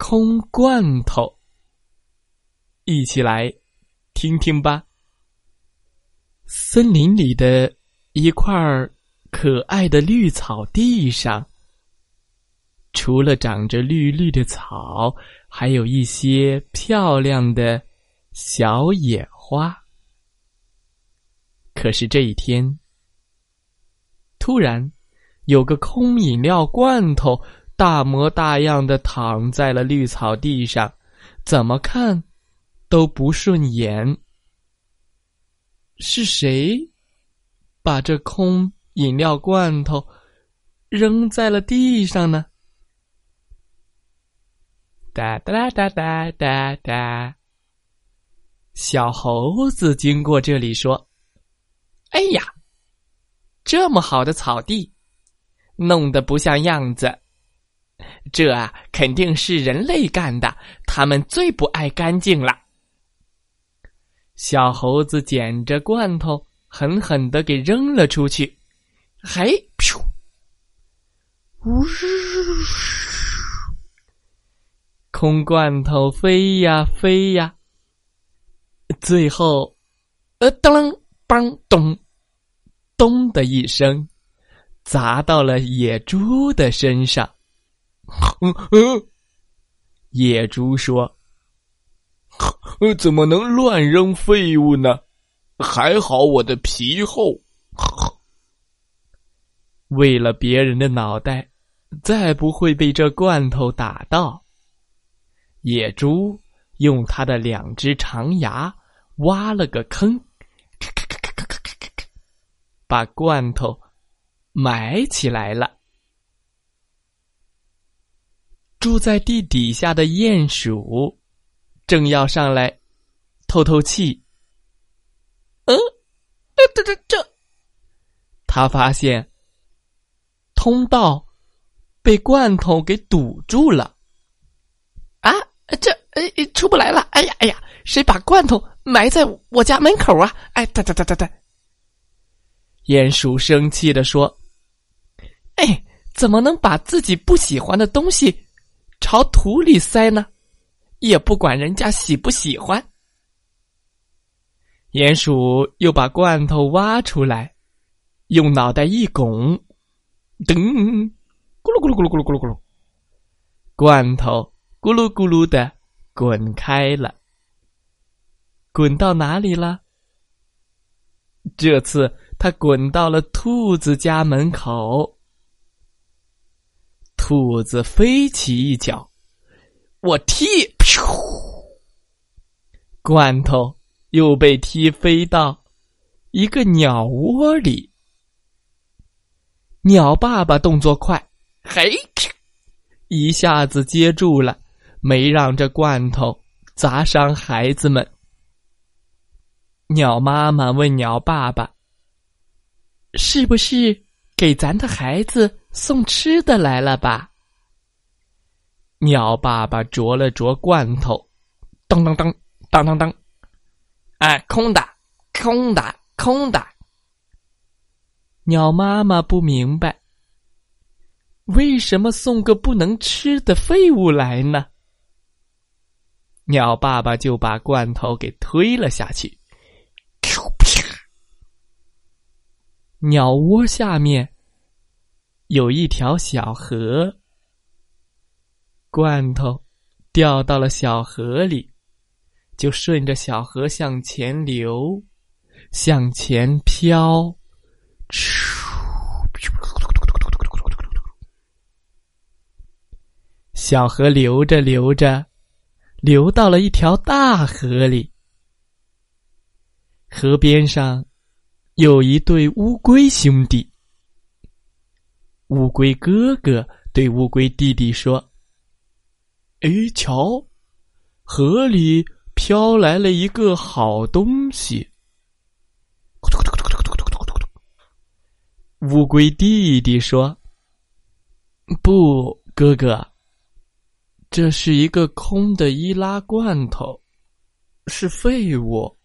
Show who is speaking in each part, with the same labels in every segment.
Speaker 1: 空罐头，一起来听听吧。森林里的一块可爱的绿草地上，除了长着绿绿的草，还有一些漂亮的小野花。可是这一天，突然有个空饮料罐头。大模大样的躺在了绿草地上，怎么看都不顺眼。是谁把这空饮料罐头扔在了地上呢？哒哒哒哒哒哒！小猴子经过这里说：“哎呀，这么好的草地，弄得不像样子。”这啊，肯定是人类干的。他们最不爱干净了。小猴子捡着罐头，狠狠的给扔了出去。嘿，噗！呜！空罐头飞呀飞呀，最后，呃，当啷当咚咚的一声，砸到了野猪的身上。嗯嗯，野猪说：“怎么能乱扔废物呢？还好我的皮厚，为了别人的脑袋，再不会被这罐头打到。”野猪用它的两只长牙挖了个坑，咔咔咔咔咔咔咔咔，把罐头埋起来了。住在地底下的鼹鼠，正要上来透透气。嗯，这这这，他发现通道被罐头给堵住了。啊，这哎出不来了！哎呀哎呀，谁把罐头埋在我家门口啊？哎，哒哒哒哒哒！鼹鼠生气的说：“哎，怎么能把自己不喜欢的东西？”朝土里塞呢，也不管人家喜不喜欢。鼹鼠又把罐头挖出来，用脑袋一拱，噔，咕噜咕噜咕噜咕噜咕噜咕噜，罐头咕噜咕噜的滚开了。滚到哪里了？这次它滚到了兔子家门口。兔子飞起一脚，我踢，罐头又被踢飞到一个鸟窝里。鸟爸爸动作快，嘿，一下子接住了，没让这罐头砸伤孩子们。鸟妈妈问鸟爸爸：“是不是给咱的孩子？”送吃的来了吧？鸟爸爸啄了啄罐头，当当当当当当，哎，空的，空的，空的。鸟妈妈不明白，为什么送个不能吃的废物来呢？鸟爸爸就把罐头给推了下去，鸟窝下面。有一条小河，罐头掉到了小河里，就顺着小河向前流，向前飘，小河流着流着，流到了一条大河里。河边上有一对乌龟兄弟。乌龟哥哥对乌龟弟弟说：“哎，瞧，河里飘来了一个好东西。乌龟弟弟说：“不，哥哥，这是一个空的易拉罐头，是废物，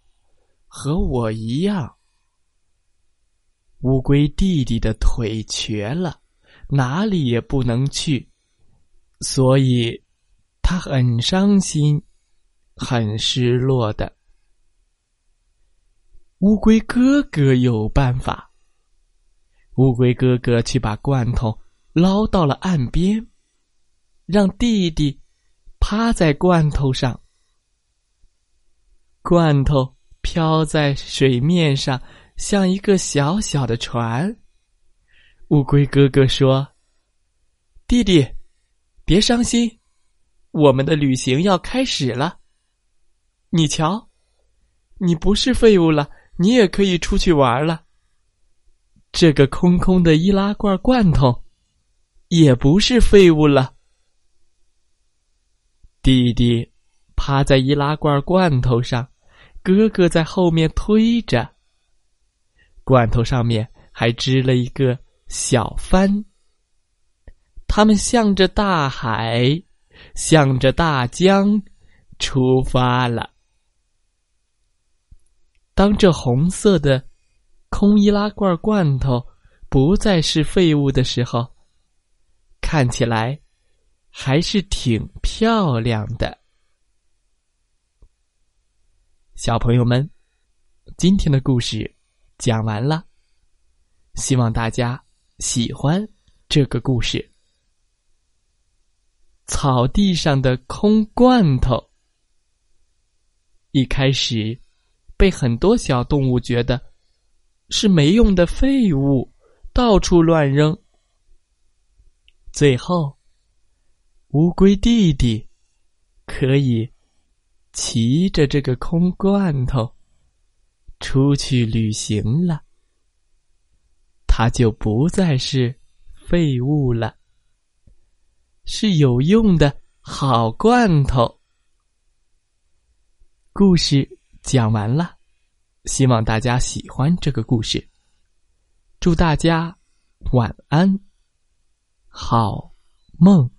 Speaker 1: 和我一样。”乌龟弟弟的腿瘸了，哪里也不能去，所以他很伤心，很失落的。乌龟哥哥有办法。乌龟哥哥去把罐头捞到了岸边，让弟弟趴在罐头上，罐头飘在水面上。像一个小小的船，乌龟哥哥说：“弟弟，别伤心，我们的旅行要开始了。你瞧，你不是废物了，你也可以出去玩了。这个空空的易拉罐罐头，也不是废物了。”弟弟趴在易拉罐罐头上，哥哥在后面推着。罐头上面还织了一个小帆。他们向着大海，向着大江出发了。当这红色的空易拉罐罐头不再是废物的时候，看起来还是挺漂亮的。小朋友们，今天的故事。讲完了，希望大家喜欢这个故事。草地上的空罐头，一开始被很多小动物觉得是没用的废物，到处乱扔。最后，乌龟弟弟可以骑着这个空罐头。出去旅行了，它就不再是废物了，是有用的好罐头。故事讲完了，希望大家喜欢这个故事。祝大家晚安，好梦。